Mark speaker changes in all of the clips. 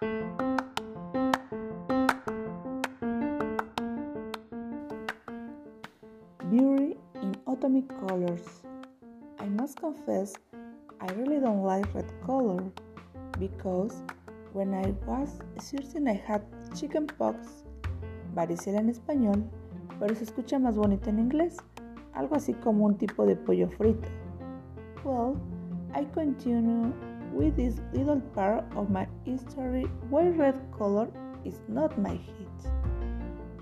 Speaker 1: Beauty in autumn colors. I must confess, I really don't like red color because when I was certain I had chicken pox, varicela en español, pero se escucha más bonito en inglés, algo así como un tipo de pollo frito. Well, I continue with this little part of my history why red color is not my hit.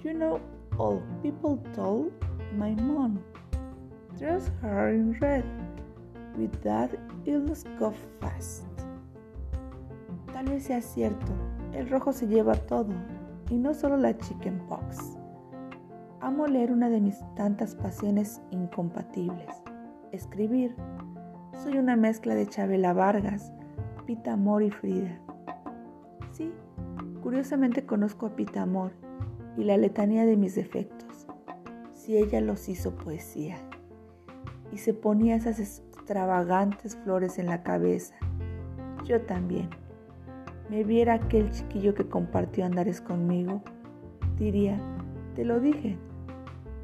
Speaker 1: You know, all people told my mom, dress her in red. With that, it'll go fast. Tal vez sea cierto, el rojo se lleva todo, y no solo la chicken pox. Amo leer una de mis tantas pasiones incompatibles, escribir. Soy una mezcla de Chabela Vargas, Pita Amor y Frida. Sí, curiosamente conozco a Pita Amor y la letanía de mis defectos. Si ella los hizo poesía y se ponía esas extravagantes flores en la cabeza, yo también. Me viera aquel chiquillo que compartió andares conmigo, diría, te lo dije,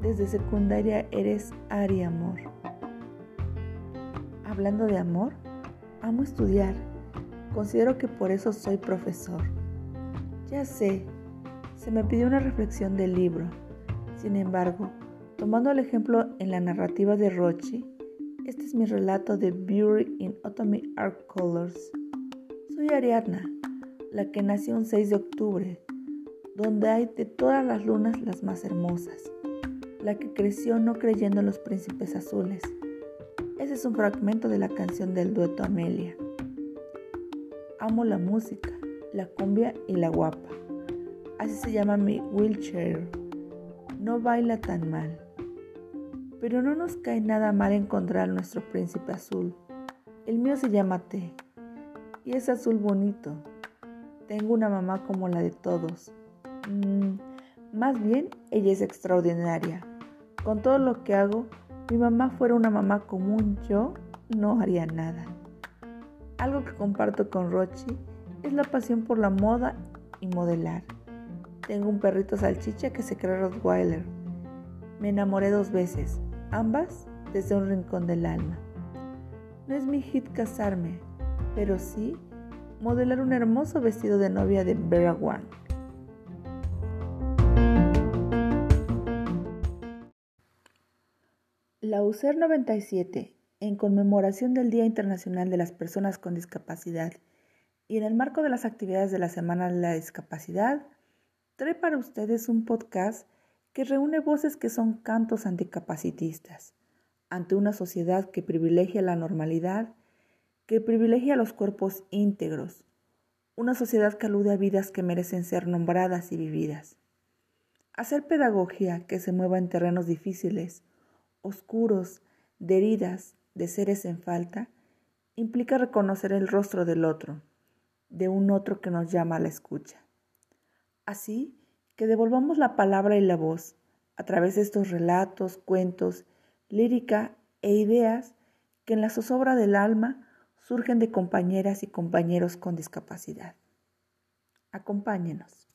Speaker 1: desde secundaria eres Ari Amor. Hablando de amor, amo estudiar. Considero que por eso soy profesor. Ya sé, se me pidió una reflexión del libro. Sin embargo, tomando el ejemplo en la narrativa de Rochi, este es mi relato de Beauty in Autumn Art Colors. Soy Ariadna, la que nació un 6 de octubre, donde hay de todas las lunas las más hermosas, la que creció no creyendo en los príncipes azules. Ese es un fragmento de la canción del dueto Amelia. Amo la música, la cumbia y la guapa. Así se llama mi wheelchair. No baila tan mal. Pero no nos cae nada mal encontrar nuestro príncipe azul. El mío se llama T. Y es azul bonito. Tengo una mamá como la de todos. Mm, más bien, ella es extraordinaria. Con todo lo que hago, mi mamá fuera una mamá común, yo no haría nada. Algo que comparto con Rochi es la pasión por la moda y modelar. Tengo un perrito salchicha que se cree Rottweiler. Me enamoré dos veces, ambas desde un rincón del alma. No es mi hit casarme, pero sí modelar un hermoso vestido de novia de Vera Wang. La UCER 97, en conmemoración del Día Internacional de las Personas con Discapacidad y en el marco de las actividades de la Semana de la Discapacidad, trae para ustedes un podcast que reúne voces que son cantos anticapacitistas ante una sociedad que privilegia la normalidad que privilegia los cuerpos íntegros, una sociedad que alude a vidas que merecen ser nombradas y vividas. Hacer pedagogía que se mueva en terrenos difíciles, oscuros, de heridas, de seres en falta, implica reconocer el rostro del otro, de un otro que nos llama a la escucha. Así que devolvamos la palabra y la voz a través de estos relatos, cuentos, lírica e ideas que en la zozobra del alma surgen de compañeras y compañeros con discapacidad. Acompáñenos.